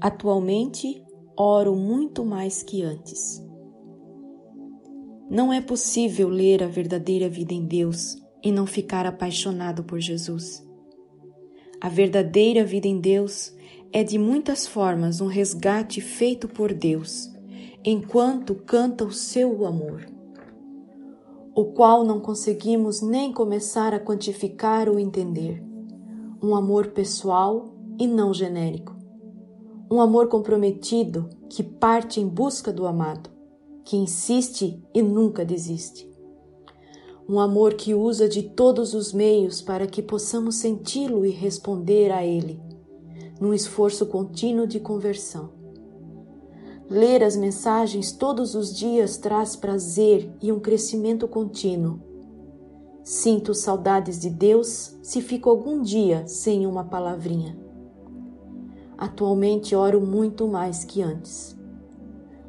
Atualmente, oro muito mais que antes. Não é possível ler a verdadeira vida em Deus e não ficar apaixonado por Jesus. A verdadeira vida em Deus é de muitas formas um resgate feito por Deus, enquanto canta o seu amor, o qual não conseguimos nem começar a quantificar ou entender. Um amor pessoal e não genérico um amor comprometido que parte em busca do amado, que insiste e nunca desiste. Um amor que usa de todos os meios para que possamos senti-lo e responder a ele, num esforço contínuo de conversão. Ler as mensagens todos os dias traz prazer e um crescimento contínuo. Sinto saudades de Deus se fico algum dia sem uma palavrinha. Atualmente oro muito mais que antes.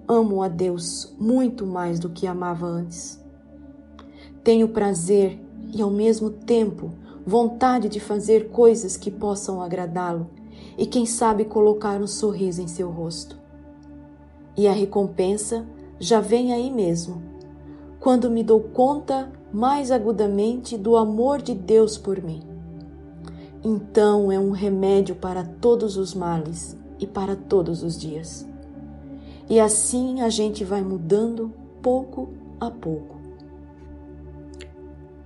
Amo a Deus muito mais do que amava antes. Tenho prazer e, ao mesmo tempo, vontade de fazer coisas que possam agradá-lo e, quem sabe, colocar um sorriso em seu rosto. E a recompensa já vem aí mesmo, quando me dou conta mais agudamente do amor de Deus por mim então é um remédio para todos os males e para todos os dias. E assim a gente vai mudando pouco a pouco.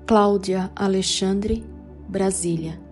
Cláudia Alexandre, Brasília